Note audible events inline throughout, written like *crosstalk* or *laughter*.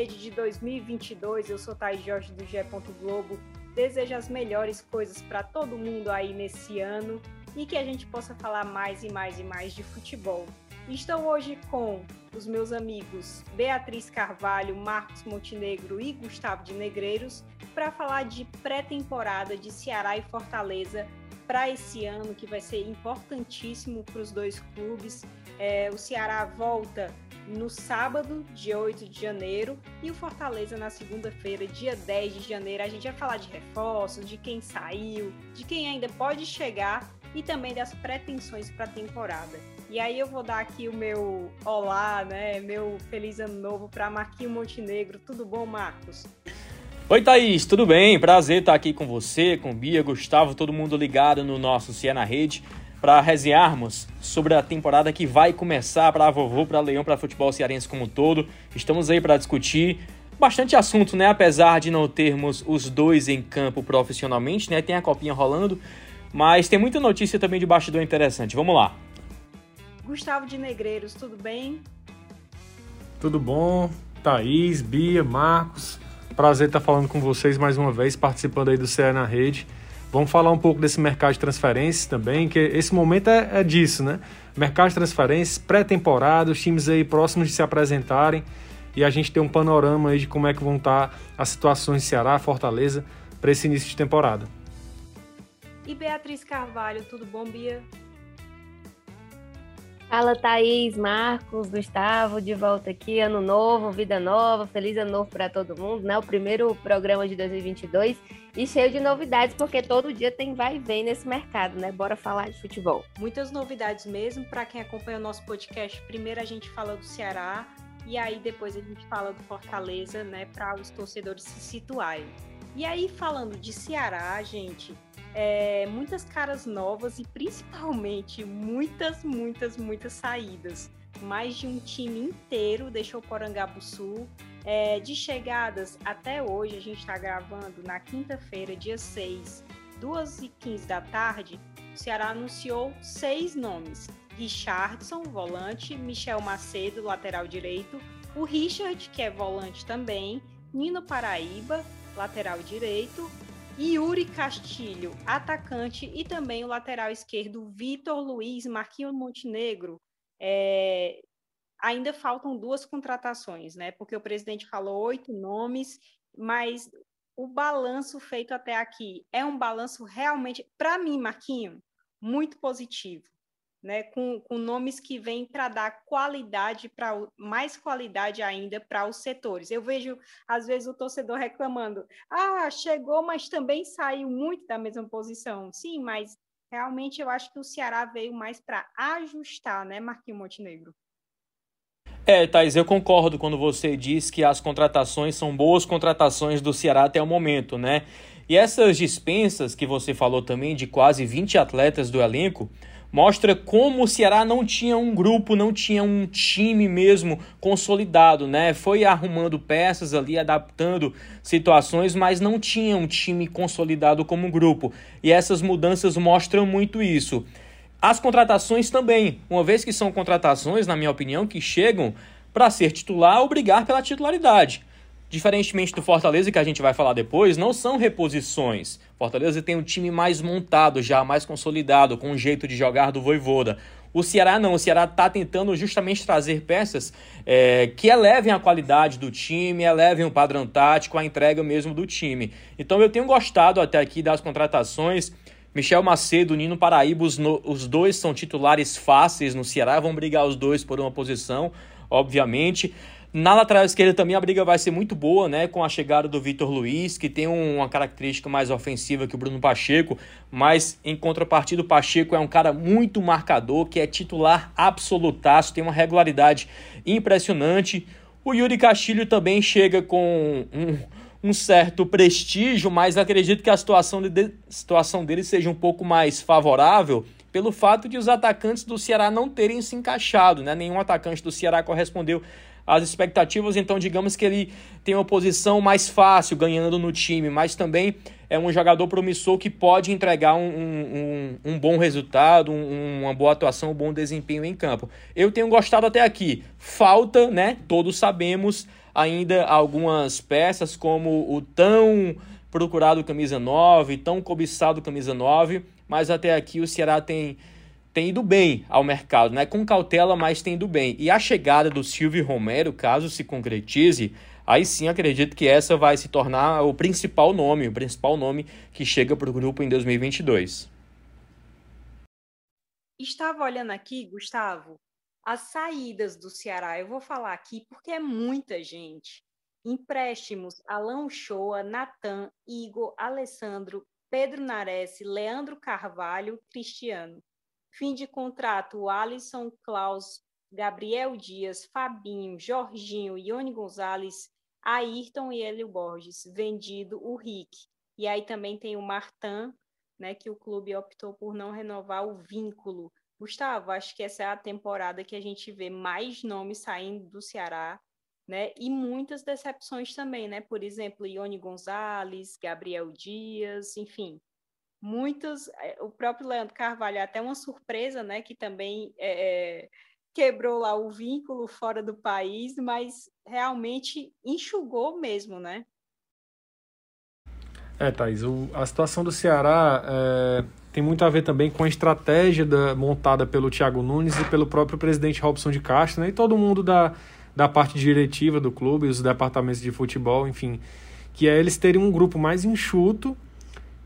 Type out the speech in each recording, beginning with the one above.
Rede de 2022. Eu sou Thaís Jorge do GE. Globo. Desejo as melhores coisas para todo mundo aí nesse ano e que a gente possa falar mais e mais e mais de futebol. Estou hoje com os meus amigos Beatriz Carvalho, Marcos Montenegro e Gustavo de Negreiros para falar de pré-temporada de Ceará e Fortaleza para esse ano, que vai ser importantíssimo para os dois clubes. É, o Ceará volta no sábado, dia 8 de janeiro, e o Fortaleza na segunda-feira, dia 10 de janeiro. A gente vai falar de reforços, de quem saiu, de quem ainda pode chegar e também das pretensões para a temporada. E aí eu vou dar aqui o meu olá, né? Meu feliz ano novo para Marquinho Montenegro. Tudo bom, Marcos? Oi, Thaís, tudo bem? Prazer estar aqui com você, com Bia, Gustavo, todo mundo ligado no nosso Ciena Rede para resenharmos sobre a temporada que vai começar para a vovô, para Leão, para futebol cearense como um todo. Estamos aí para discutir bastante assunto, né? Apesar de não termos os dois em campo profissionalmente, né? Tem a copinha rolando, mas tem muita notícia também de bastidor interessante. Vamos lá. Gustavo de Negreiros, tudo bem? Tudo bom? Thaís, Bia, Marcos. Prazer estar falando com vocês mais uma vez, participando aí do CE na Rede. Vamos falar um pouco desse mercado de transferências também, que esse momento é, é disso, né? Mercado de transferências, pré-temporada, os times aí próximos de se apresentarem e a gente ter um panorama aí de como é que vão estar as situações em Ceará, Fortaleza, para esse início de temporada. E Beatriz Carvalho, tudo bom, Bia? Fala Thaís, Marcos, Gustavo, de volta aqui, ano novo, vida nova, feliz ano novo para todo mundo, né? O primeiro programa de 2022 e cheio de novidades, porque todo dia tem vai e vem nesse mercado, né? Bora falar de futebol. Muitas novidades mesmo, para quem acompanha o nosso podcast, primeiro a gente fala do Ceará e aí depois a gente fala do Fortaleza, né, para os torcedores se situarem. E aí falando de Ceará, gente, é, muitas caras novas e principalmente muitas, muitas, muitas saídas. Mais de um time inteiro deixou Porangabuçu. É, de chegadas até hoje, a gente está gravando na quinta-feira, dia 6, 2h15 da tarde. O Ceará anunciou seis nomes: Richardson, volante, Michel Macedo, lateral direito, o Richard, que é volante também, Nino Paraíba, lateral direito, Yuri Castilho, atacante, e também o lateral esquerdo Vitor Luiz Marquinhos Montenegro. É, ainda faltam duas contratações, né? Porque o presidente falou oito nomes, mas o balanço feito até aqui é um balanço realmente, para mim, Marquinho, muito positivo né, com, com nomes que vêm para dar qualidade, para mais qualidade ainda para os setores. Eu vejo, às vezes, o torcedor reclamando: ah, chegou, mas também saiu muito da mesma posição. Sim, mas realmente eu acho que o Ceará veio mais para ajustar, né, Marquinhos Montenegro? É, Thais, eu concordo quando você diz que as contratações são boas contratações do Ceará até o momento, né? E essas dispensas que você falou também de quase 20 atletas do elenco, mostra como o Ceará não tinha um grupo, não tinha um time mesmo consolidado, né? Foi arrumando peças ali, adaptando situações, mas não tinha um time consolidado como grupo. E essas mudanças mostram muito isso. As contratações também, uma vez que são contratações, na minha opinião, que chegam para ser titular ou brigar pela titularidade. Diferentemente do Fortaleza, que a gente vai falar depois, não são reposições. Fortaleza tem um time mais montado, já mais consolidado, com o um jeito de jogar do Voivoda. O Ceará não, o Ceará está tentando justamente trazer peças é, que elevem a qualidade do time, elevem o padrão tático, a entrega mesmo do time. Então eu tenho gostado até aqui das contratações. Michel Macedo, Nino Paraíba, os, no, os dois são titulares fáceis no Ceará, vão brigar os dois por uma posição, obviamente. Na lateral esquerda também a briga vai ser muito boa, né? Com a chegada do Vitor Luiz, que tem uma característica mais ofensiva que o Bruno Pacheco, mas em contrapartida o Pacheco é um cara muito marcador, que é titular absolutaço, tem uma regularidade impressionante. O Yuri Castilho também chega com um, um certo prestígio, mas acredito que a situação, de, situação dele seja um pouco mais favorável pelo fato de os atacantes do Ceará não terem se encaixado, né? Nenhum atacante do Ceará correspondeu as expectativas, então digamos que ele tem uma posição mais fácil ganhando no time, mas também é um jogador promissor que pode entregar um, um, um bom resultado, um, uma boa atuação, um bom desempenho em campo. Eu tenho gostado até aqui. Falta, né? Todos sabemos ainda algumas peças como o tão procurado camisa 9, tão cobiçado camisa 9, mas até aqui o Ceará tem tem ido bem ao mercado, né? Com cautela, mas tem ido bem. E a chegada do Silvio Romero, caso se concretize, aí sim acredito que essa vai se tornar o principal nome, o principal nome que chega para o grupo em 2022. Estava olhando aqui, Gustavo, as saídas do Ceará. Eu vou falar aqui porque é muita gente. Empréstimos: Alan Shoa, Natan, Igor, Alessandro, Pedro Nares, Leandro Carvalho, Cristiano. Fim de contrato: Alisson, Klaus, Gabriel Dias, Fabinho, Jorginho, Ione Gonzalez, Ayrton e Hélio Borges. Vendido o Rick. E aí também tem o Martin, né, que o clube optou por não renovar o vínculo. Gustavo, acho que essa é a temporada que a gente vê mais nomes saindo do Ceará, né? E muitas decepções também, né? Por exemplo, Ione Gonzalez, Gabriel Dias, enfim, muitos. É, o próprio Leandro Carvalho é até uma surpresa, né? Que também é, é, quebrou lá o vínculo fora do país, mas realmente enxugou mesmo, né? É, Thaís, o, a situação do Ceará é, tem muito a ver também com a estratégia da, montada pelo Thiago Nunes e pelo próprio presidente Robson de Castro, né, e todo mundo da, da parte diretiva do clube, os departamentos de futebol, enfim, que é eles terem um grupo mais enxuto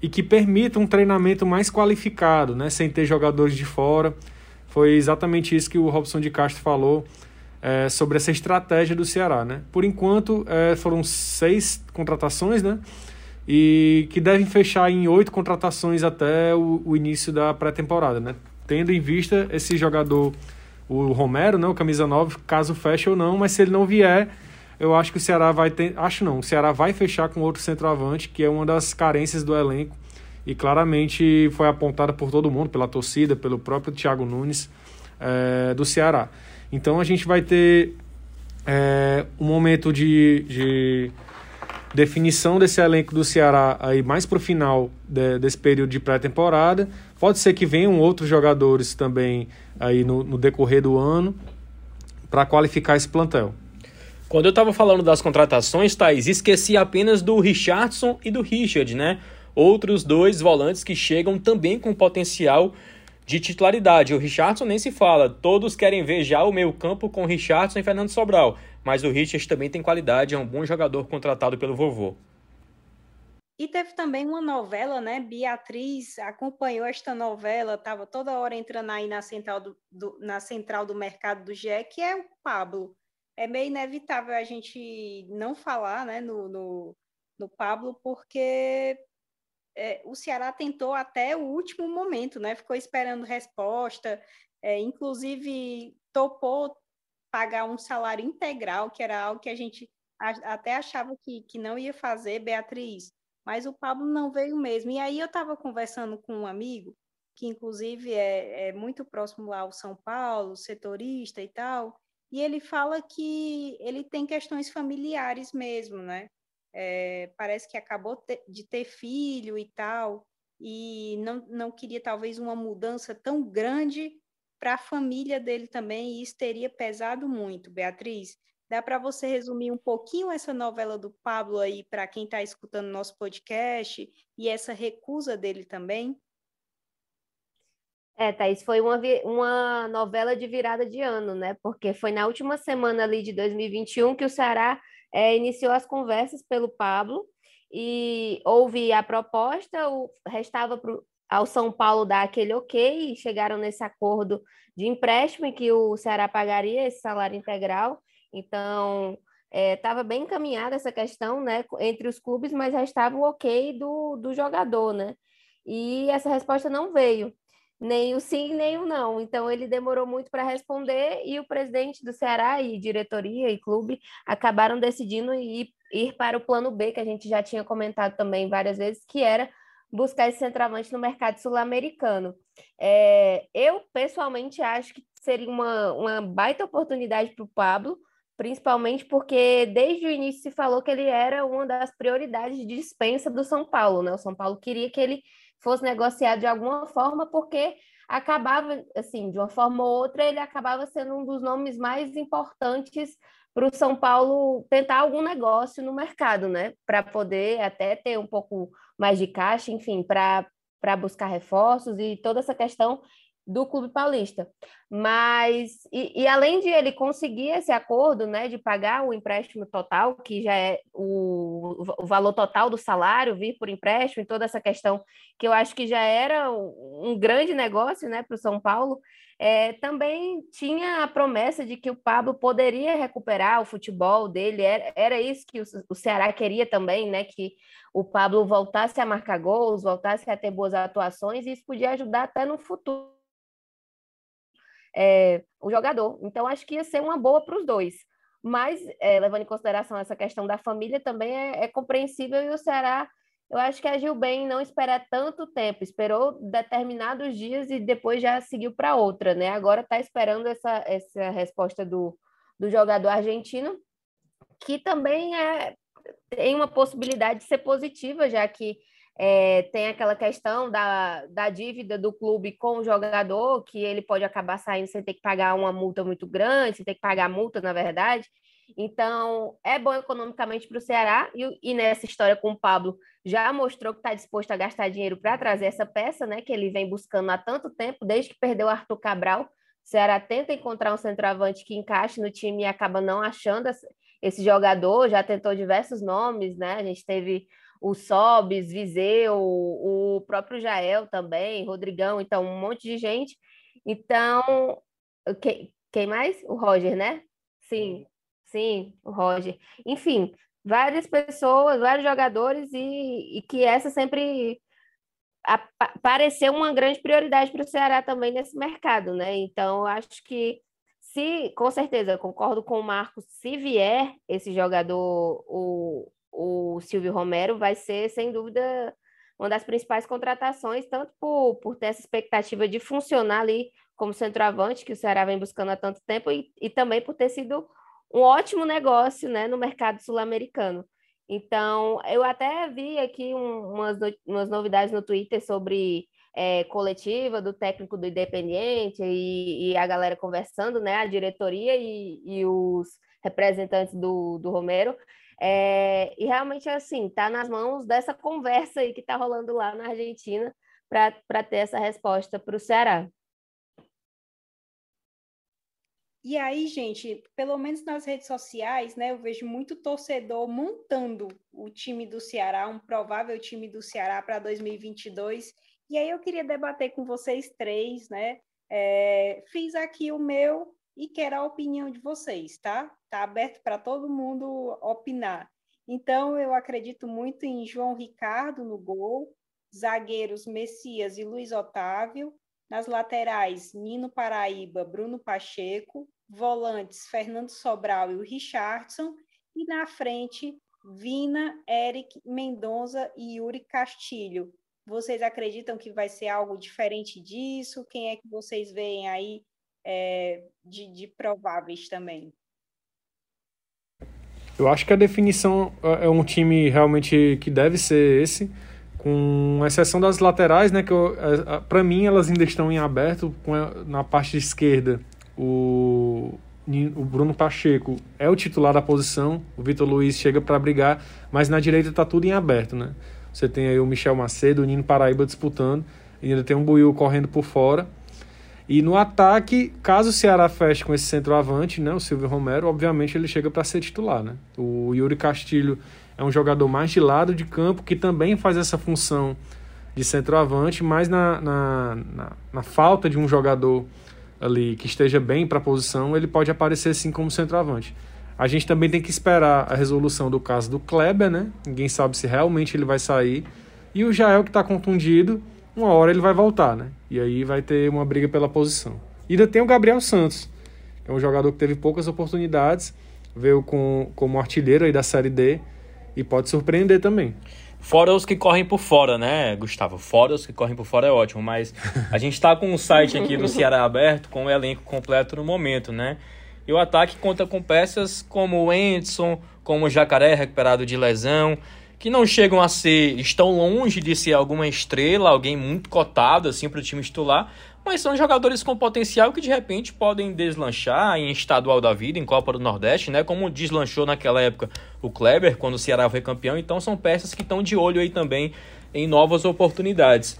e que permita um treinamento mais qualificado, né, sem ter jogadores de fora. Foi exatamente isso que o Robson de Castro falou é, sobre essa estratégia do Ceará. Né? Por enquanto, é, foram seis contratações, né? e que devem fechar em oito contratações até o, o início da pré-temporada, né? Tendo em vista esse jogador, o Romero, né, o camisa 9, caso feche ou não, mas se ele não vier, eu acho que o Ceará vai ter, acho não, o Ceará vai fechar com outro centroavante, que é uma das carências do elenco e claramente foi apontada por todo mundo, pela torcida, pelo próprio Thiago Nunes é, do Ceará. Então a gente vai ter é, um momento de, de definição desse elenco do Ceará aí mais para o final de, desse período de pré-temporada. Pode ser que venham outros jogadores também aí no, no decorrer do ano para qualificar esse plantel. Quando eu estava falando das contratações, Thaís, esqueci apenas do Richardson e do Richard, né? Outros dois volantes que chegam também com potencial de titularidade. O Richardson nem se fala, todos querem ver já o meio campo com Richardson e Fernando Sobral mas o Richard também tem qualidade, é um bom jogador contratado pelo vovô. E teve também uma novela, né? Beatriz acompanhou esta novela, estava toda hora entrando aí na central do, do, na central do mercado do GE, que é o Pablo. É meio inevitável a gente não falar né, no, no, no Pablo, porque é, o Ceará tentou até o último momento, né? Ficou esperando resposta, é, inclusive topou pagar um salário integral, que era algo que a gente até achava que, que não ia fazer, Beatriz, mas o Pablo não veio mesmo. E aí eu estava conversando com um amigo, que inclusive é, é muito próximo lá ao São Paulo, setorista e tal, e ele fala que ele tem questões familiares mesmo, né? É, parece que acabou de ter filho e tal, e não, não queria talvez uma mudança tão grande para a família dele também, e isso teria pesado muito. Beatriz, dá para você resumir um pouquinho essa novela do Pablo aí para quem está escutando nosso podcast e essa recusa dele também? É, Thaís, foi uma, uma novela de virada de ano, né? Porque foi na última semana ali de 2021 que o Ceará é, iniciou as conversas pelo Pablo e houve a proposta, o, restava pro, ao São Paulo dar aquele ok e chegaram nesse acordo de empréstimo em que o Ceará pagaria esse salário integral. Então, estava é, bem encaminhada essa questão né, entre os clubes, mas restava o ok do, do jogador, né? E essa resposta não veio, nem o sim, nem o não. Então, ele demorou muito para responder e o presidente do Ceará e diretoria e clube acabaram decidindo ir, ir para o plano B, que a gente já tinha comentado também várias vezes, que era buscar esse centroavante no mercado sul-americano. É, eu, pessoalmente, acho que seria uma, uma baita oportunidade para o Pablo, principalmente porque desde o início se falou que ele era uma das prioridades de dispensa do São Paulo, né? O São Paulo queria que ele fosse negociado de alguma forma, porque acabava, assim, de uma forma ou outra, ele acabava sendo um dos nomes mais importantes para o São Paulo tentar algum negócio no mercado, né? Para poder até ter um pouco mais de caixa, enfim, para buscar reforços e toda essa questão do Clube Paulista. Mas, e, e, além de ele conseguir esse acordo, né, de pagar o empréstimo total, que já é o, o valor total do salário, vir por empréstimo, e toda essa questão que eu acho que já era um, grande negócio, né, para o São Paulo, é, também tinha a promessa de que o Pablo poderia recuperar o futebol dele, era, era isso que o, o Ceará queria também, né, que o Pablo voltasse a marcar gols, voltasse a ter boas atuações, e isso podia ajudar até no futuro é, o jogador. Então, acho que ia ser uma boa para os dois. Mas, é, levando em consideração essa questão da família, também é, é, compreensível e o Ceará, eu acho que agiu bem não esperar tanto tempo, esperou determinados dias e depois já seguiu para outra, né? Agora está esperando essa, essa resposta do, do jogador argentino, que também é, tem uma possibilidade de ser positiva, já que é, tem aquela questão da, da dívida do clube com o jogador, que ele pode acabar saindo sem ter que pagar uma multa muito grande, sem ter que pagar multa, na verdade. Então, é bom economicamente para o Ceará, e, e, nessa história com o Pablo já mostrou que está disposto a gastar dinheiro para trazer essa peça, né? Que ele vem buscando há tanto tempo, desde que perdeu Arthur Cabral. O Ceará tenta encontrar um centroavante que encaixe no time e acaba não achando esse jogador, já tentou diversos nomes, né? A gente teve o Sobes, Viseu, o próprio Jael também, Rodrigão, então um monte de gente. Então, quem, quem mais? O Roger, né? Sim, sim, o Roger. Enfim, várias pessoas, vários jogadores e, e que essa sempre pareceu uma grande prioridade para o Ceará também nesse mercado, né? Então, acho que se, com certeza, concordo com o Marcos, se vier esse jogador, o, o Silvio Romero vai ser, sem dúvida, uma das principais contratações, tanto por, por ter essa expectativa de funcionar ali como centroavante, que o Ceará vem buscando há tanto tempo, e, e também por ter sido um ótimo negócio né, no mercado sul-americano. Então, eu até vi aqui um, umas, umas novidades no Twitter sobre é, coletiva do técnico do Independiente e, e, a galera conversando, né, a diretoria e, e os representantes do, do Romero, é, e realmente, assim, está nas mãos dessa conversa aí que está rolando lá na Argentina para ter essa resposta para o Ceará. E aí, gente, pelo menos nas redes sociais, né, eu vejo muito torcedor montando o time do Ceará, um provável time do Ceará para 2022. E aí eu queria debater com vocês três, né? É, fiz aqui o meu e quero a opinião de vocês, tá? Tá aberto para todo mundo opinar. Então, eu acredito muito em João Ricardo no gol, zagueiros Messias e Luiz Otávio, nas laterais Nino Paraíba, Bruno Pacheco, volantes Fernando Sobral e o Richardson, e na frente Vina, Eric Mendonça e Yuri Castilho. Vocês acreditam que vai ser algo diferente disso? Quem é que vocês veem aí é, de, de prováveis também. Eu acho que a definição é, é um time realmente que deve ser esse, com exceção das laterais, né? Que é, para mim elas ainda estão em aberto. Na parte esquerda, o, o Bruno Pacheco é o titular da posição, o Vitor Luiz chega para brigar, mas na direita está tudo em aberto, né? Você tem aí o Michel Macedo, o Nino Paraíba disputando, ainda tem um Buiu correndo por fora. E no ataque, caso o Ceará feche com esse centroavante, né, o Silvio Romero, obviamente ele chega para ser titular. Né? O Yuri Castilho é um jogador mais de lado de campo que também faz essa função de centroavante, mas na, na, na, na falta de um jogador ali que esteja bem para a posição, ele pode aparecer sim como centroavante. A gente também tem que esperar a resolução do caso do Kleber, né? Ninguém sabe se realmente ele vai sair. E o Jael que está contundido, uma hora ele vai voltar, né? E aí vai ter uma briga pela posição. E ainda tem o Gabriel Santos, que é um jogador que teve poucas oportunidades, veio com, como artilheiro aí da Série D e pode surpreender também. Fora os que correm por fora, né, Gustavo? Fora os que correm por fora é ótimo, mas a gente está com o site aqui do Ceará aberto com o elenco completo no momento, né? E o ataque conta com peças como o Enderson, como o Jacaré recuperado de lesão, que não chegam a ser, estão longe de ser alguma estrela, alguém muito cotado assim para o time titular, mas são jogadores com potencial que de repente podem deslanchar em estadual da vida, em Copa do Nordeste, né? Como deslanchou naquela época o Kleber, quando o Ceará foi campeão. Então são peças que estão de olho aí também em novas oportunidades.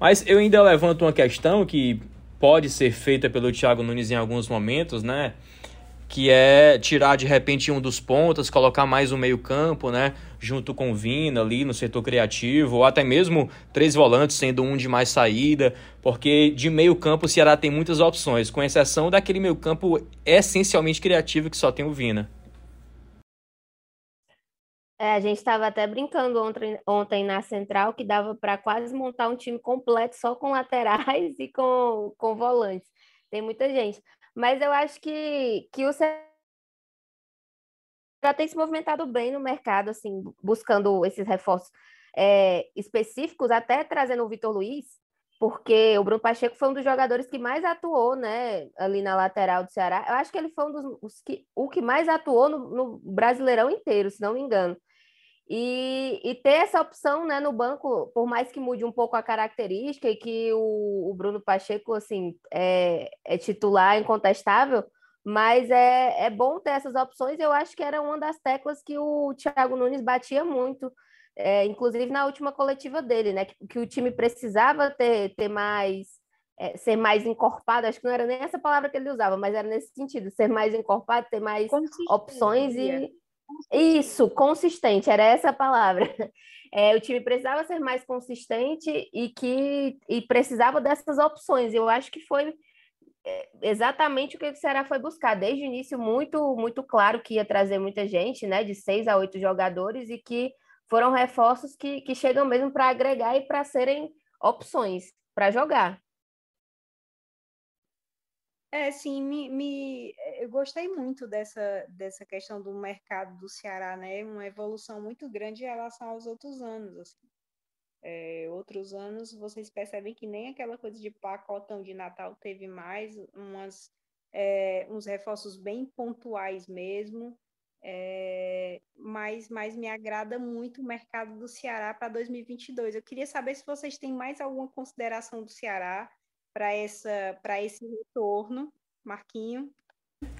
Mas eu ainda levanto uma questão que pode ser feita pelo Thiago Nunes em alguns momentos, né? Que é tirar de repente um dos pontas, colocar mais um meio-campo, né? Junto com o Vina ali no setor criativo, ou até mesmo três volantes, sendo um de mais saída, porque de meio-campo o Ceará tem muitas opções, com exceção daquele meio-campo essencialmente criativo que só tem o Vina. É, a gente estava até brincando ontem, ontem na central que dava para quase montar um time completo só com laterais *laughs* e com, com volantes. Tem muita gente. Mas eu acho que, que o Ceará tem se movimentado bem no mercado, assim, buscando esses reforços é, específicos, até trazendo o Vitor Luiz, porque o Bruno Pacheco foi um dos jogadores que mais atuou, né, ali na lateral do Ceará. Eu acho que ele foi um dos que, o que mais atuou no, no Brasileirão inteiro, se não me engano. E, e, ter essa opção né, no banco, por mais que mude um pouco a característica e que o, o Bruno Pacheco assim, é, é, titular incontestável, mas é, é bom ter essas opções. Eu acho que era uma das teclas que o Thiago Nunes batia muito, é, inclusive na última coletiva dele, né? Que, que o time precisava ter, ter mais. É, ser mais encorpado, acho que não era nem essa palavra que ele usava, mas era nesse sentido, ser mais encorpado, ter mais opções e, isso, consistente, era essa a palavra. *laughs* É, o time precisava ser mais consistente e que e precisava dessas opções. Eu acho que foi é, exatamente o que o Ceará foi buscar. Desde o início, muito, muito claro que ia trazer muita gente, né? De seis a oito jogadores, e que foram reforços que, que chegam mesmo para agregar e para serem opções para jogar. É, sim, me, me, eu gostei muito dessa, dessa questão do mercado do Ceará, né? Uma evolução muito grande em relação aos outros anos. Assim. É, outros anos vocês percebem que nem aquela coisa de pacotão de Natal teve mais, umas, é, uns reforços bem pontuais mesmo. É, mas, mas me agrada muito o mercado do Ceará para 2022. Eu queria saber se vocês têm mais alguma consideração do Ceará para essa para esse retorno, Marquinho?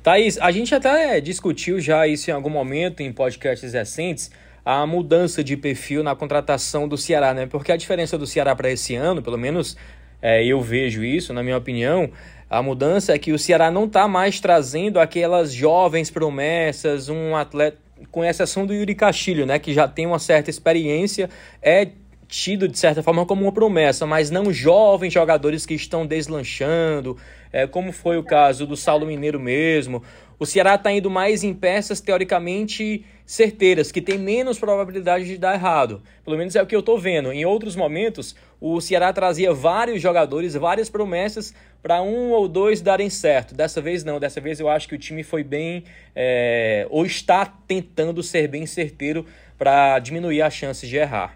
Thaís, a gente até discutiu já isso em algum momento em podcasts recentes, a mudança de perfil na contratação do Ceará, né? Porque a diferença do Ceará para esse ano, pelo menos é, eu vejo isso, na minha opinião, a mudança é que o Ceará não está mais trazendo aquelas jovens promessas, um atleta, com exceção do Yuri Castilho, né? Que já tem uma certa experiência, é tido de certa forma como uma promessa, mas não jovens jogadores que estão deslanchando, é, como foi o caso do Saulo Mineiro mesmo. O Ceará está indo mais em peças teoricamente certeiras, que tem menos probabilidade de dar errado. Pelo menos é o que eu estou vendo. Em outros momentos, o Ceará trazia vários jogadores, várias promessas para um ou dois darem certo. Dessa vez não, dessa vez eu acho que o time foi bem, é, ou está tentando ser bem certeiro para diminuir as chances de errar.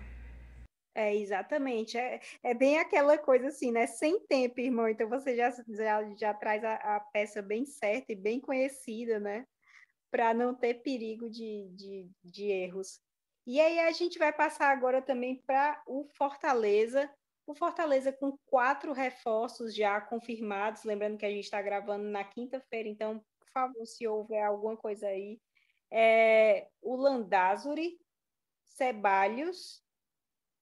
É, exatamente. É, é bem aquela coisa assim, né? Sem tempo, irmão. Então você já, já, já traz a, a peça bem certa e bem conhecida, né? Para não ter perigo de, de, de erros. E aí a gente vai passar agora também para o Fortaleza. O Fortaleza com quatro reforços já confirmados. Lembrando que a gente está gravando na quinta-feira, então, por favor, se houver alguma coisa aí. É, o Landázuri, Ceballos,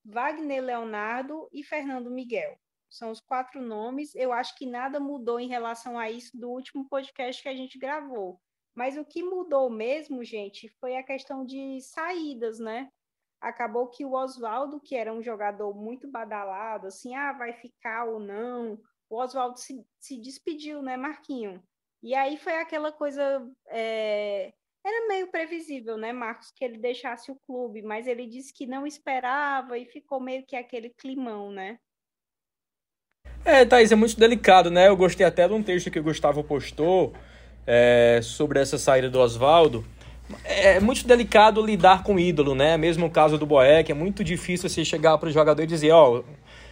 Wagner Leonardo e Fernando Miguel. São os quatro nomes. Eu acho que nada mudou em relação a isso do último podcast que a gente gravou. Mas o que mudou mesmo, gente, foi a questão de saídas, né? Acabou que o Oswaldo, que era um jogador muito badalado, assim, ah, vai ficar ou não. O Oswaldo se, se despediu, né, Marquinho? E aí foi aquela coisa é, era meio previsível, né, Marcos, que ele deixasse o clube, mas ele disse que não esperava e ficou meio que aquele climão, né? É, Thaís, é muito delicado, né? Eu gostei até de um texto que o Gustavo postou é, sobre essa saída do Oswaldo. É muito delicado lidar com ídolo, né? Mesmo o caso do Boeck, é muito difícil você chegar para o jogador e dizer, ó, oh,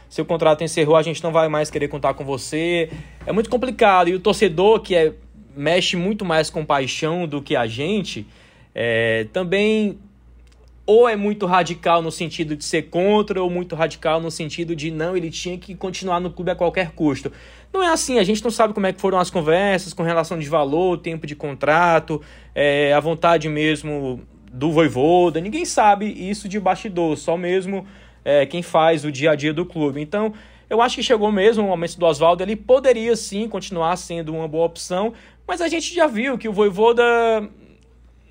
seu contrato encerrou, a gente não vai mais querer contar com você. É muito complicado. E o torcedor, que é mexe muito mais com paixão do que a gente, é, também ou é muito radical no sentido de ser contra, ou muito radical no sentido de não, ele tinha que continuar no clube a qualquer custo. Não é assim, a gente não sabe como é que foram as conversas com relação de valor, tempo de contrato, é, a vontade mesmo do Voivoda, ninguém sabe isso de bastidor, só mesmo é, quem faz o dia a dia do clube. Então, eu acho que chegou mesmo o momento do Oswaldo, ele poderia sim continuar sendo uma boa opção, mas a gente já viu que o Voivoda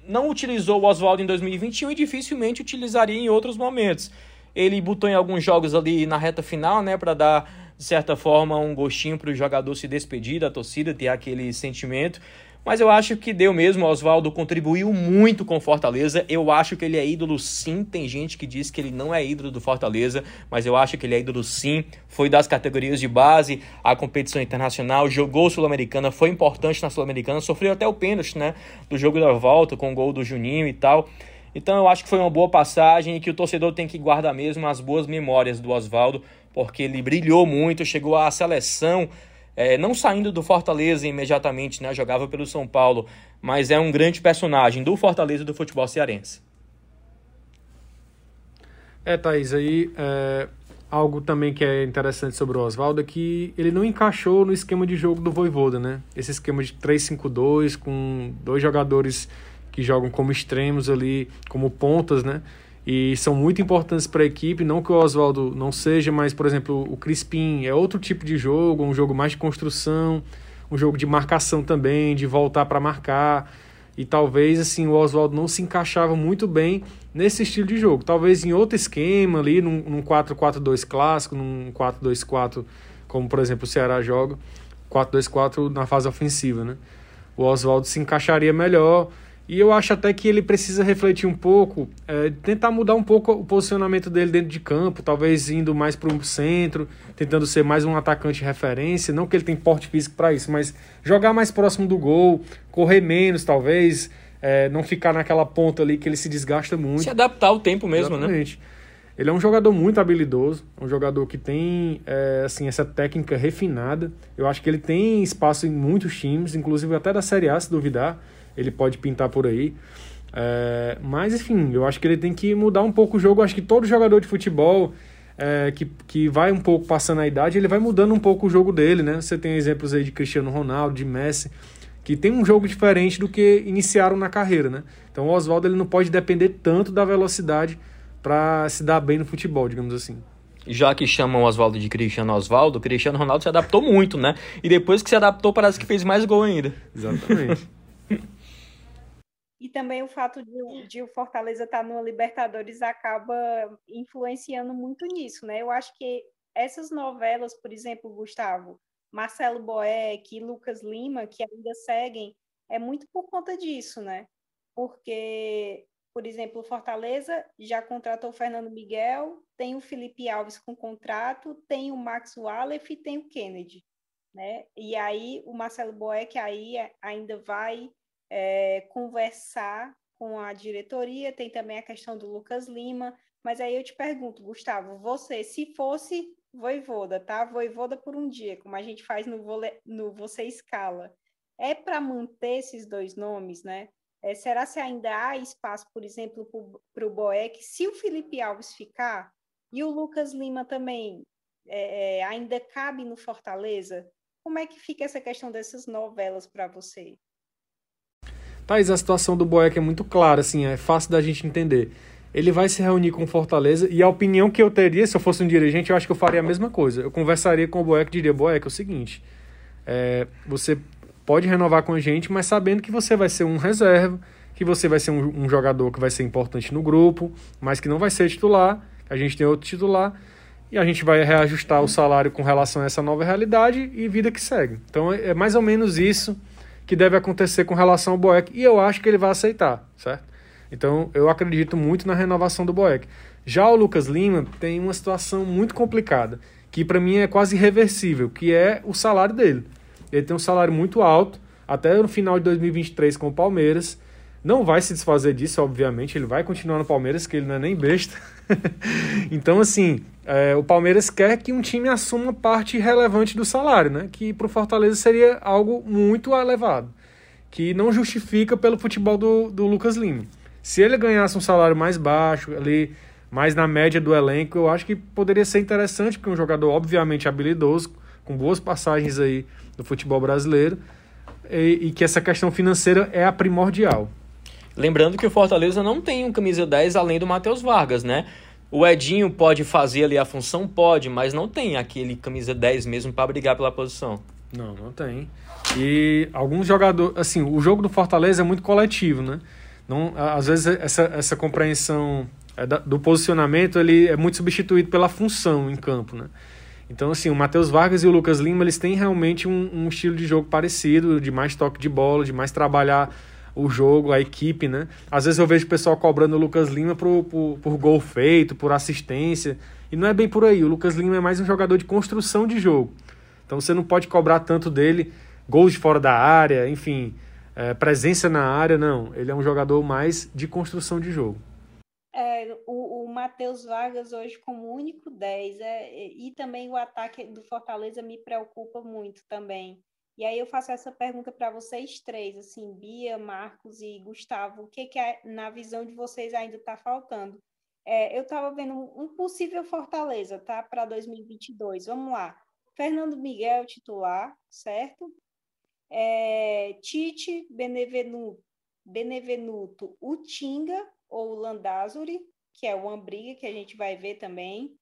não utilizou o Oswaldo em 2021 e dificilmente utilizaria em outros momentos. Ele botou em alguns jogos ali na reta final, né, para dar de certa forma um gostinho para o jogador se despedir da torcida, ter aquele sentimento. Mas eu acho que deu mesmo. Oswaldo contribuiu muito com Fortaleza. Eu acho que ele é ídolo sim. Tem gente que diz que ele não é ídolo do Fortaleza, mas eu acho que ele é ídolo sim. Foi das categorias de base à competição internacional, jogou Sul-Americana, foi importante na Sul-Americana, sofreu até o pênalti, né? Do jogo da volta, com o gol do Juninho e tal. Então eu acho que foi uma boa passagem e que o torcedor tem que guardar mesmo as boas memórias do Oswaldo, porque ele brilhou muito, chegou à seleção é, não saindo do Fortaleza imediatamente, né? Jogava pelo São Paulo, mas é um grande personagem do Fortaleza e do futebol cearense. É, Thaís, aí é, algo também que é interessante sobre o Oswaldo é que ele não encaixou no esquema de jogo do Voivoda, né? Esse esquema de 3-5-2 com dois jogadores que jogam como extremos ali, como pontas, né? E são muito importantes para a equipe. Não que o Oswaldo não seja, mas, por exemplo, o Crispim é outro tipo de jogo, um jogo mais de construção, um jogo de marcação também, de voltar para marcar. E talvez assim o Oswaldo não se encaixava muito bem nesse estilo de jogo. Talvez em outro esquema ali, num, num 4-4-2 clássico, num 4-2-4, como por exemplo o Ceará joga, 4-2-4 na fase ofensiva, né? O Oswaldo se encaixaria melhor e eu acho até que ele precisa refletir um pouco, é, tentar mudar um pouco o posicionamento dele dentro de campo, talvez indo mais para o centro, tentando ser mais um atacante de referência. Não que ele tem porte físico para isso, mas jogar mais próximo do gol, correr menos, talvez, é, não ficar naquela ponta ali que ele se desgasta muito. Se adaptar ao tempo mesmo, né? Exatamente. né? Ele é um jogador muito habilidoso, um jogador que tem é, assim essa técnica refinada. Eu acho que ele tem espaço em muitos times, inclusive até da Série A, se duvidar ele pode pintar por aí. É, mas, enfim, eu acho que ele tem que mudar um pouco o jogo. Eu acho que todo jogador de futebol é, que, que vai um pouco passando a idade, ele vai mudando um pouco o jogo dele, né? Você tem exemplos aí de Cristiano Ronaldo, de Messi, que tem um jogo diferente do que iniciaram na carreira, né? Então o Oswaldo ele não pode depender tanto da velocidade para se dar bem no futebol, digamos assim já que chamam o Oswaldo de Cristiano Oswaldo, Cristiano Ronaldo se adaptou muito, né? E depois que se adaptou, parece que fez mais gol ainda. Exatamente. *laughs* E também o fato de, de o Fortaleza estar tá no Libertadores acaba influenciando muito nisso, né? Eu acho que essas novelas, por exemplo, Gustavo, Marcelo Boeck e Lucas Lima, que ainda seguem, é muito por conta disso, né? Porque, por exemplo, Fortaleza já contratou o Fernando Miguel, tem o Felipe Alves com contrato, tem o Max Wallace e tem o Kennedy, né? E aí o Marcelo Boeck aí ainda vai é, conversar com a diretoria, tem também a questão do Lucas Lima, mas aí eu te pergunto, Gustavo, você, se fosse voivoda, tá? Voivoda por um dia, como a gente faz no, vole... no Você Escala, é para manter esses dois nomes, né? É, será se ainda há espaço, por exemplo, para o Boeck, se o Felipe Alves ficar e o Lucas Lima também é, é, ainda cabe no Fortaleza? Como é que fica essa questão dessas novelas para você? Thais, a situação do Boeck é muito clara, assim, é fácil da gente entender. Ele vai se reunir com Fortaleza e a opinião que eu teria, se eu fosse um dirigente, eu acho que eu faria a mesma coisa. Eu conversaria com o Boeck e diria, Boeck, é o seguinte, é, você pode renovar com a gente, mas sabendo que você vai ser um reserva, que você vai ser um, um jogador que vai ser importante no grupo, mas que não vai ser titular, a gente tem outro titular, e a gente vai reajustar o salário com relação a essa nova realidade e vida que segue. Então é mais ou menos isso que deve acontecer com relação ao Boeck e eu acho que ele vai aceitar, certo? Então eu acredito muito na renovação do Boeck. Já o Lucas Lima tem uma situação muito complicada, que para mim é quase irreversível, que é o salário dele. Ele tem um salário muito alto, até no final de 2023 com o Palmeiras. Não vai se desfazer disso, obviamente, ele vai continuar no Palmeiras, que ele não é nem besta. *laughs* então, assim, é, o Palmeiras quer que um time assuma parte relevante do salário, né? Que para o Fortaleza seria algo muito elevado, que não justifica pelo futebol do, do Lucas Lima. Se ele ganhasse um salário mais baixo, ali, mais na média do elenco, eu acho que poderia ser interessante, porque um jogador obviamente habilidoso, com boas passagens aí no futebol brasileiro, e, e que essa questão financeira é a primordial. Lembrando que o Fortaleza não tem um camisa 10 além do Matheus Vargas, né? O Edinho pode fazer ali a função? Pode, mas não tem aquele camisa 10 mesmo para brigar pela posição. Não, não tem. E alguns jogadores, assim, o jogo do Fortaleza é muito coletivo, né? Não, às vezes essa, essa compreensão é do posicionamento ele é muito substituído pela função em campo, né? Então, assim, o Matheus Vargas e o Lucas Lima, eles têm realmente um, um, estilo de jogo parecido, de mais toque de bola, de mais trabalhar o jogo, a equipe, né? Às vezes eu vejo o pessoal cobrando o Lucas Lima por, por, por gol feito, por assistência, e não é bem por aí. O Lucas Lima é mais um jogador de construção de jogo. Então você não pode cobrar tanto dele gols de fora da área, enfim, é, presença na área, não. Ele é um jogador mais de construção de jogo. É, o, o Matheus Vargas hoje como único 10, é, e também o ataque do Fortaleza me preocupa muito também. E aí eu faço essa pergunta para vocês três, assim, Bia, Marcos e Gustavo, o que, que é, na visão de vocês ainda está faltando? É, eu estava vendo um possível Fortaleza, tá, para 2022. Vamos lá. Fernando Miguel titular, certo? É, Tite, Benevenuto, Benevenuto, Utinga ou Landázuri, que é o Ambriga, que a gente vai ver também.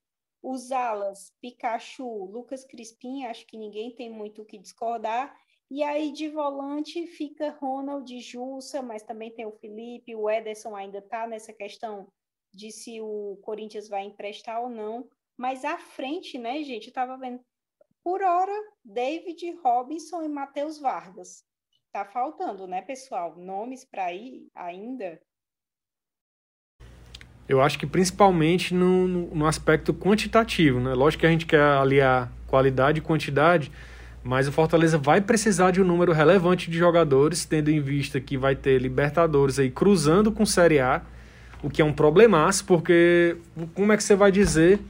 Os alas, Pikachu, Lucas Crispim, acho que ninguém tem muito o que discordar. E aí de volante fica Ronald Jussa, mas também tem o Felipe, o Ederson ainda está nessa questão de se o Corinthians vai emprestar ou não. Mas à frente, né, gente, eu estava vendo, por hora, David Robinson e Matheus Vargas. Tá faltando, né, pessoal? Nomes para ir ainda. Eu acho que principalmente no, no, aspecto quantitativo, né? Lógico que a gente quer aliar qualidade e quantidade, mas o Fortaleza vai precisar de um número relevante de jogadores, tendo em vista que vai ter Libertadores aí cruzando com Série A, o que é um problemaço, porque como é que você vai dizer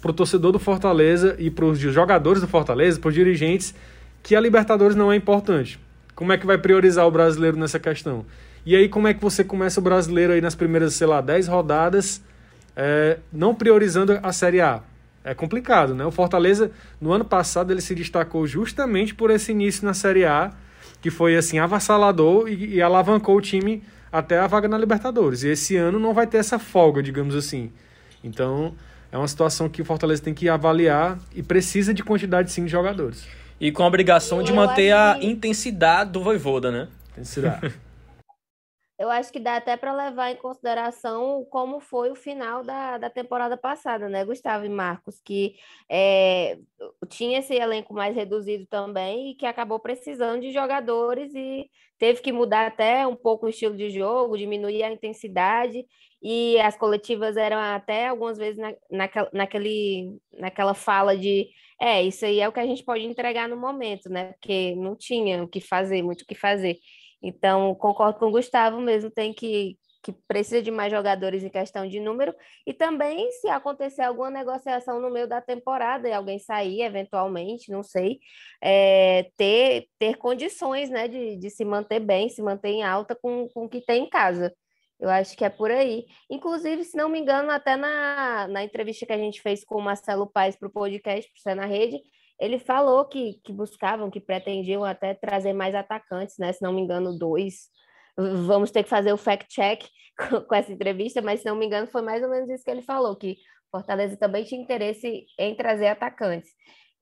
para o torcedor do Fortaleza e para os jogadores do Fortaleza, para os dirigentes, que a Libertadores não é importante? Como é que vai priorizar o brasileiro nessa questão? E aí, como é que você começa o brasileiro aí nas primeiras, sei lá, 10 rodadas, é, não priorizando a Série A? É complicado, né? O Fortaleza, no ano passado, ele se destacou justamente por esse início na Série A, que foi, assim, avassalador e, e alavancou o time até a vaga na Libertadores. E esse ano não vai ter essa folga, digamos assim. Então, é uma situação que o Fortaleza tem que avaliar e precisa de quantidade, sim, de jogadores. E com a obrigação de manter a intensidade do Voivoda, né? Intensidade. *laughs* eu acho que dá até para levar em consideração como foi o final da, da temporada passada, né, Gustavo e Marcos, que é, tinha esse elenco mais reduzido também e que acabou precisando de jogadores e teve que mudar até um pouco o estilo de jogo, diminuir a intensidade e as coletivas eram até algumas vezes na, naquela, naquele, naquela fala de é, isso aí é o que a gente pode entregar no momento, né? Porque não tinha o que fazer, muito o que fazer. Então, concordo com o Gustavo mesmo, tem que, que precisa de mais jogadores em questão de número, e também se acontecer alguma negociação no meio da temporada e alguém sair eventualmente, não sei, é, ter, ter condições né, de, de se manter bem, se manter em alta com, com o que tem em casa. Eu acho que é por aí. Inclusive, se não me engano, até na, na entrevista que a gente fez com o Marcelo Paes para o podcast, para na Rede, ele falou que, que buscavam, que pretendiam até trazer mais atacantes, né? Se não me engano, dois. Vamos ter que fazer o fact-check *laughs* com, com essa entrevista, mas se não me engano, foi mais ou menos isso que ele falou, que Fortaleza também tinha interesse em trazer atacantes.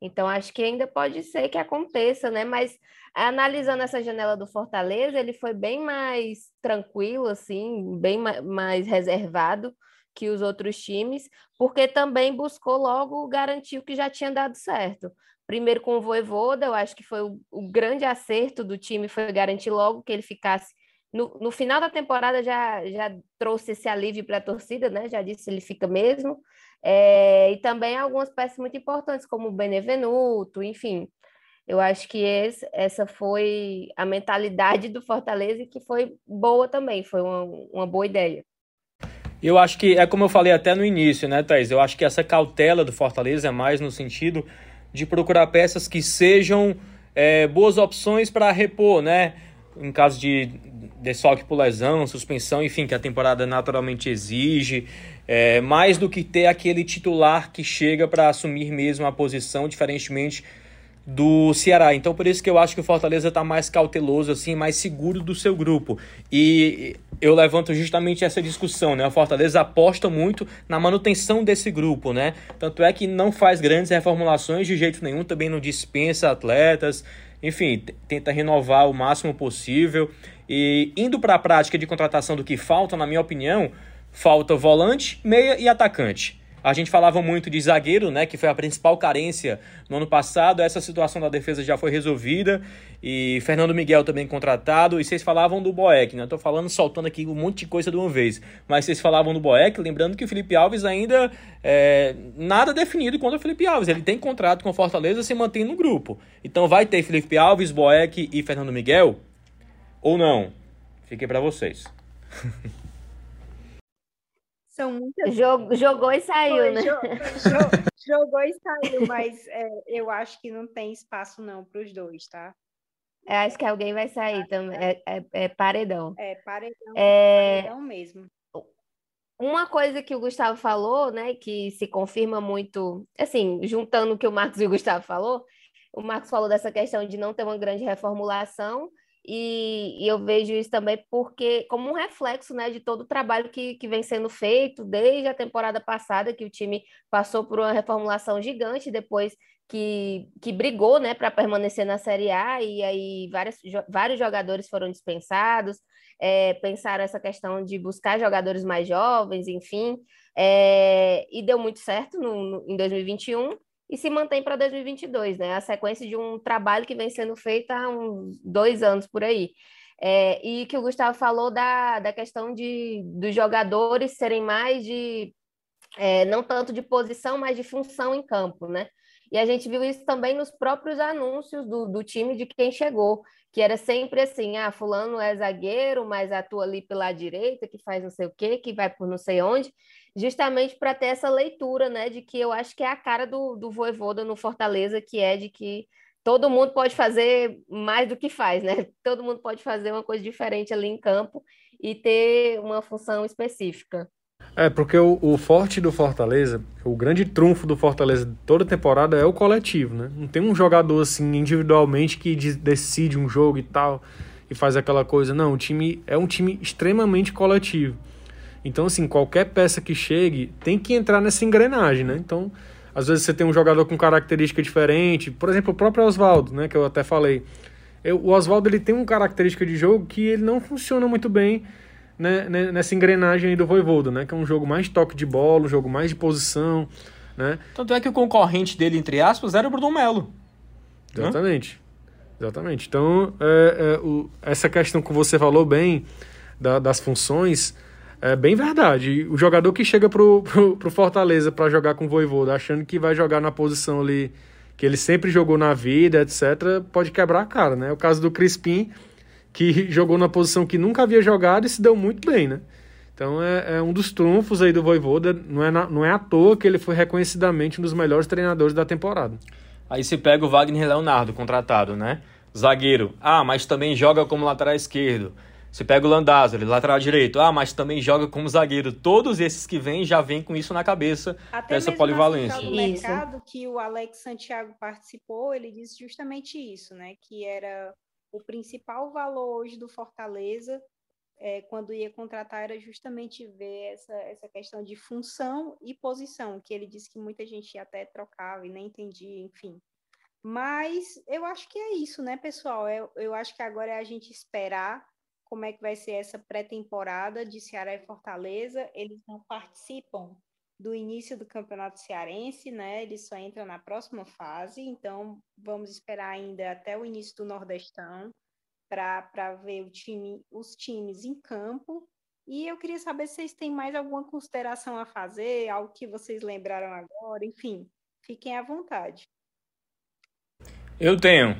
Então, acho que ainda pode ser que aconteça, né? Mas analisando essa janela do Fortaleza, ele foi bem mais tranquilo, assim, bem mais reservado que os outros times, porque também buscou logo garantir o que já tinha dado certo. Primeiro com o Voivoda, eu acho que foi o, o grande acerto do time, foi garantir logo que ele ficasse. No, no final da temporada já, já trouxe esse alívio para a torcida, né? Já disse ele fica mesmo. É, e também algumas peças muito importantes, como o Benevenuto, enfim. Eu acho que esse, essa foi a mentalidade do Fortaleza que foi boa também, foi uma, uma boa ideia. Eu acho que é como eu falei até no início, né, Thaís? Eu acho que essa cautela do Fortaleza é mais no sentido de procurar peças que sejam é, boas opções para repor, né? em caso de desfoque por lesão, suspensão, enfim, que a temporada naturalmente exige, é, mais do que ter aquele titular que chega para assumir mesmo a posição, diferentemente do Ceará. Então por isso que eu acho que o Fortaleza está mais cauteloso, assim, mais seguro do seu grupo. E eu levanto justamente essa discussão, né? O Fortaleza aposta muito na manutenção desse grupo, né? Tanto é que não faz grandes reformulações de jeito nenhum, também não dispensa atletas, enfim, tenta renovar o máximo possível. E indo para a prática de contratação do que falta, na minha opinião, falta volante, meia e atacante. A gente falava muito de zagueiro, né, que foi a principal carência no ano passado. Essa situação da defesa já foi resolvida e Fernando Miguel também contratado. E vocês falavam do Boeck, né? Tô falando, soltando aqui um monte de coisa de uma vez. Mas vocês falavam do Boeck, lembrando que o Felipe Alves ainda é, nada definido quanto o Felipe Alves. Ele tem contrato com Fortaleza, se mantém no grupo. Então vai ter Felipe Alves, Boeck e Fernando Miguel ou não? Fiquei para vocês. *laughs* São muitas. Jog, jogou e saiu, Foi, né? Jogou, *laughs* jogou e saiu, mas é, eu acho que não tem espaço não para os dois, tá? Eu acho que alguém vai sair também. É, é, é, paredão. É, paredão, é... paredão mesmo. Uma coisa que o Gustavo falou, né, que se confirma muito, assim, juntando o que o Marcos e o Gustavo falou, o Marcos falou dessa questão de não ter uma grande reformulação, e, e, eu vejo isso também porque como um reflexo né, de todo o trabalho que, que vem sendo feito desde a temporada passada, que o time passou por uma reformulação gigante, depois que, que brigou né, para permanecer na Série A, e aí várias, vários jogadores foram dispensados, é, pensaram essa questão de buscar jogadores mais jovens, enfim, é, e deu muito certo no, no, em 2021 e se mantém para 2022, né? A sequência de um trabalho que vem sendo feito há uns dois anos por aí. É, e que o Gustavo falou da, da questão de, dos jogadores serem mais de, é, não tanto de posição, mas de função em campo, né? E a gente viu isso também nos próprios anúncios do, do time de quem chegou, que era sempre assim, ah, fulano é zagueiro, mas atua ali pela direita, que faz não sei o quê, que vai por não sei onde justamente para ter essa leitura, né, de que eu acho que é a cara do, do Voivoda no Fortaleza, que é de que todo mundo pode fazer mais do que faz, né? *laughs* Todo mundo pode fazer uma coisa diferente ali em campo e ter uma função específica. É, porque o, o, forte do Fortaleza, o grande trunfo do Fortaleza toda temporada é o coletivo, né? Não tem um jogador assim individualmente que de, decide um jogo e tal e faz aquela coisa. Não, o time é um time extremamente coletivo. Então, assim, qualquer peça que chegue tem que entrar nessa engrenagem, né? Então, às vezes você tem um jogador com característica diferente, por exemplo, o próprio Oswaldo, né, que eu até falei. Eu, o Oswaldo ele tem uma característica de jogo que ele não funciona muito bem né, né, nessa engrenagem aí do Voivodo, né, que é um jogo mais toque de bola, um jogo mais de posição, né? Tanto é que o concorrente dele, entre aspas, era o Bruno Melo. Exatamente. Exatamente. Então, é, é, o, essa questão que você falou bem da, das funções é bem verdade. O jogador que chega pro, *laughs* pro, pro Fortaleza para jogar com o Voivoda, achando que vai jogar na posição ali que ele sempre jogou na vida, etc., pode quebrar a cara, né? O caso do Crispim, que *laughs* jogou na posição que nunca havia jogado e se deu muito bem, né? Então é, é um dos trunfos aí do Voivoda. Não é, na, não é à toa que ele foi reconhecidamente um dos melhores treinadores da temporada. Aí se pega o Wagner Leonardo, contratado, né? Zagueiro. Ah, mas também joga como lateral esquerdo. Você pega o Landázuri, lateral direito. Ah, mas também joga como zagueiro. Todos esses que vêm já vêm com isso na cabeça, Até essa polivalência. No mercado que o Alex Santiago participou, ele disse justamente isso, né? Que era o principal valor hoje do Fortaleza, é, quando ia contratar, era justamente ver essa, essa questão de função e posição, que ele disse que muita gente até trocava e nem entendia, enfim. Mas eu acho que é isso, né, pessoal? Eu, eu acho que agora é a gente esperar como é que vai ser essa pré-temporada de Ceará e Fortaleza. Eles não participam do início do Campeonato Cearense, né? Eles só entram na próxima fase, então vamos esperar ainda até o início do Nordestão para ver o time, os times em campo. E eu queria saber se vocês têm mais alguma consideração a fazer, algo que vocês lembraram agora, enfim, fiquem à vontade. Eu tenho.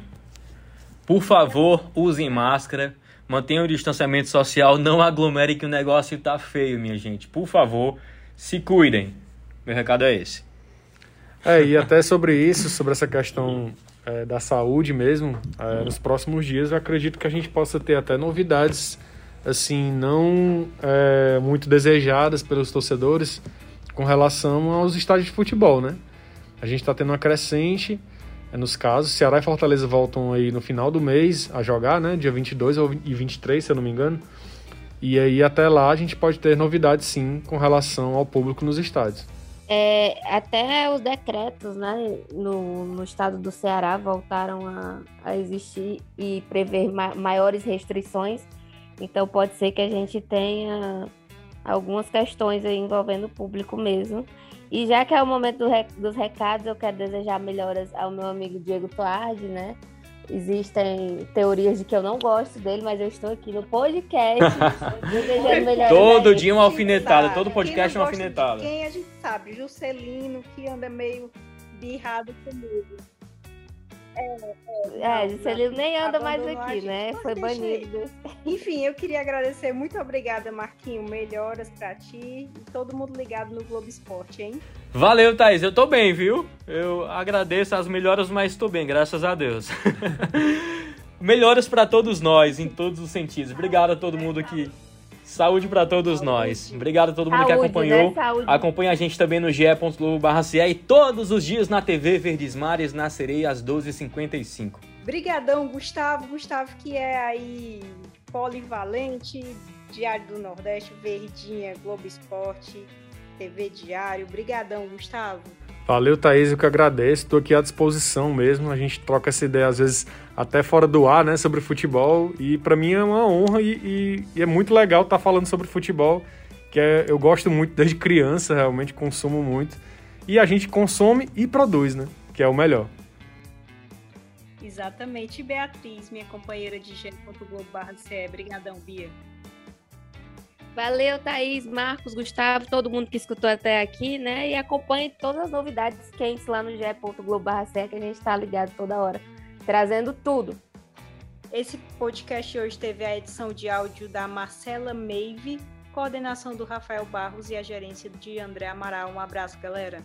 Por favor, usem máscara mantenha o distanciamento social, não aglomere que o negócio tá feio, minha gente. Por favor, se cuidem. Meu recado é esse. É, e até sobre isso, sobre essa questão é, da saúde mesmo, é, nos próximos dias eu acredito que a gente possa ter até novidades, assim, não é, muito desejadas pelos torcedores com relação aos estádios de futebol, né? A gente está tendo uma crescente nos casos. Ceará e Fortaleza voltam aí no final do mês a jogar, né? Dia 22 e 23, se eu não me engano. E aí até lá a gente pode ter novidades sim com relação ao público nos estádios. É, até os decretos né, no, no estado do Ceará voltaram a, a existir e prever ma maiores restrições. Então pode ser que a gente tenha algumas questões envolvendo o público mesmo. E já que é o momento do rec dos recados, eu quero desejar melhoras ao meu amigo Diego Toardi, né? Existem teorias de que eu não gosto dele, mas eu estou aqui no podcast *laughs* desejando melhoras. Todo dia uma alfinetada, todo podcast é uma alfinetada. Quem a gente sabe? Juscelino, que anda meio birrado comigo. É, é, é Juscelino nem anda mais aqui, né? Foi banido. Enfim, eu queria agradecer. Muito obrigada, Marquinho. Melhoras pra ti e todo mundo ligado no Globo Esporte, hein? Valeu, Thaís. Eu tô bem, viu? Eu agradeço as melhoras, mas tô bem, graças a Deus. *laughs* melhoras para todos nós, em todos os sentidos. Obrigado a todo mundo que Saúde para todos Saúde. nós. Obrigado a todo mundo Saúde, que acompanhou. Né? Acompanha a gente também no ge.globo.ce e todos os dias na TV Verdes Mares, na Sereia, às 12h55. Brigadão, Gustavo. Gustavo que é aí polivalente, Diário do Nordeste, Verdinha, Globo Esporte, TV Diário. Brigadão, Gustavo. Valeu, Thaís, eu que agradeço. Estou aqui à disposição mesmo. A gente troca essa ideia, às vezes, até fora do ar, né, sobre futebol. E para mim é uma honra e, e, e é muito legal estar tá falando sobre futebol, que é, eu gosto muito desde criança, realmente consumo muito. E a gente consome e produz, né, que é o melhor. Exatamente. Beatriz, minha companheira de g.globo.ce. Obrigadão, Bia. Valeu, Thaís, Marcos, Gustavo, todo mundo que escutou até aqui, né? E acompanhe todas as novidades quentes lá no ge.globo.ce, que a gente está ligado toda hora, trazendo tudo. Esse podcast hoje teve a edição de áudio da Marcela Meive, coordenação do Rafael Barros e a gerência de André Amaral. Um abraço, galera.